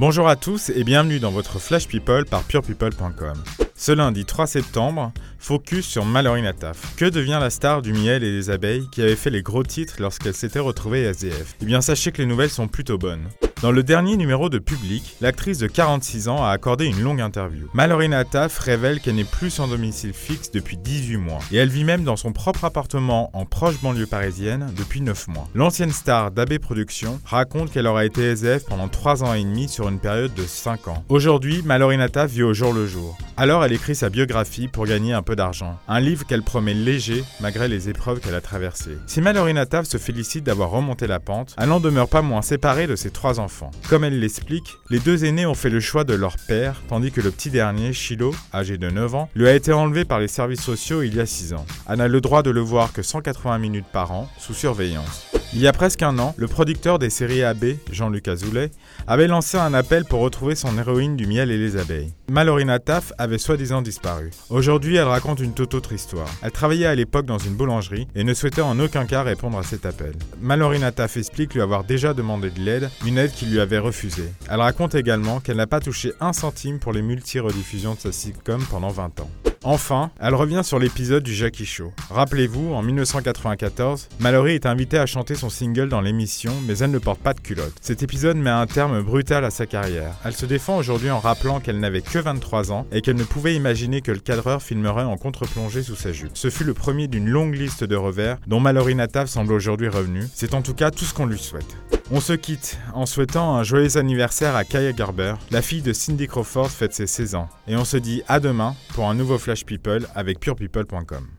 Bonjour à tous et bienvenue dans votre Flash People par purepeople.com. Ce lundi 3 septembre, focus sur Mallory Nataf. Que devient la star du miel et des abeilles qui avait fait les gros titres lorsqu'elle s'était retrouvée à SDF Eh bien sachez que les nouvelles sont plutôt bonnes. Dans le dernier numéro de Public, l'actrice de 46 ans a accordé une longue interview. Mallory Nataf révèle qu'elle n'est plus sans domicile fixe depuis 18 mois et elle vit même dans son propre appartement en proche banlieue parisienne depuis 9 mois. L'ancienne star d'AB Productions raconte qu'elle aura été SDF pendant 3 ans et demi sur une période de 5 ans. Aujourd'hui, Mallory Nataf vit au jour le jour. Alors elle écrit sa biographie pour gagner un peu d'argent. Un livre qu'elle promet léger malgré les épreuves qu'elle a traversées. Si Mallory Nataf se félicite d'avoir remonté la pente, elle n'en demeure pas moins séparée de ses trois enfants. Comme elle l'explique, les deux aînés ont fait le choix de leur père, tandis que le petit dernier, Shiloh, âgé de 9 ans, lui a été enlevé par les services sociaux il y a 6 ans. Elle n'a le droit de le voir que 180 minutes par an, sous surveillance. Il y a presque un an, le producteur des séries AB, Jean-Luc Azoulay, avait lancé un appel pour retrouver son héroïne du miel et les abeilles. Malorina Taff avait soi-disant disparu. Aujourd'hui, elle raconte une toute autre histoire. Elle travaillait à l'époque dans une boulangerie et ne souhaitait en aucun cas répondre à cet appel. Malorina Taff explique lui avoir déjà demandé de l'aide, une aide qu'il lui avait refusée. Elle raconte également qu'elle n'a pas touché un centime pour les multi-rediffusions de sa sitcom pendant 20 ans. Enfin, elle revient sur l'épisode du Jackie Show. Rappelez-vous, en 1994, Mallory est invitée à chanter son single dans l'émission, mais elle ne porte pas de culotte. Cet épisode met un terme brutal à sa carrière. Elle se défend aujourd'hui en rappelant qu'elle n'avait que 23 ans et qu'elle ne pouvait imaginer que le cadreur filmerait en contre-plongée sous sa jupe. Ce fut le premier d'une longue liste de revers dont Mallory Nataf semble aujourd'hui revenue. C'est en tout cas tout ce qu'on lui souhaite. On se quitte en souhaitant un joyeux anniversaire à Kaya Garber. La fille de Cindy Crawford fête ses 16 ans. Et on se dit à demain pour un nouveau Flash People avec purepeople.com.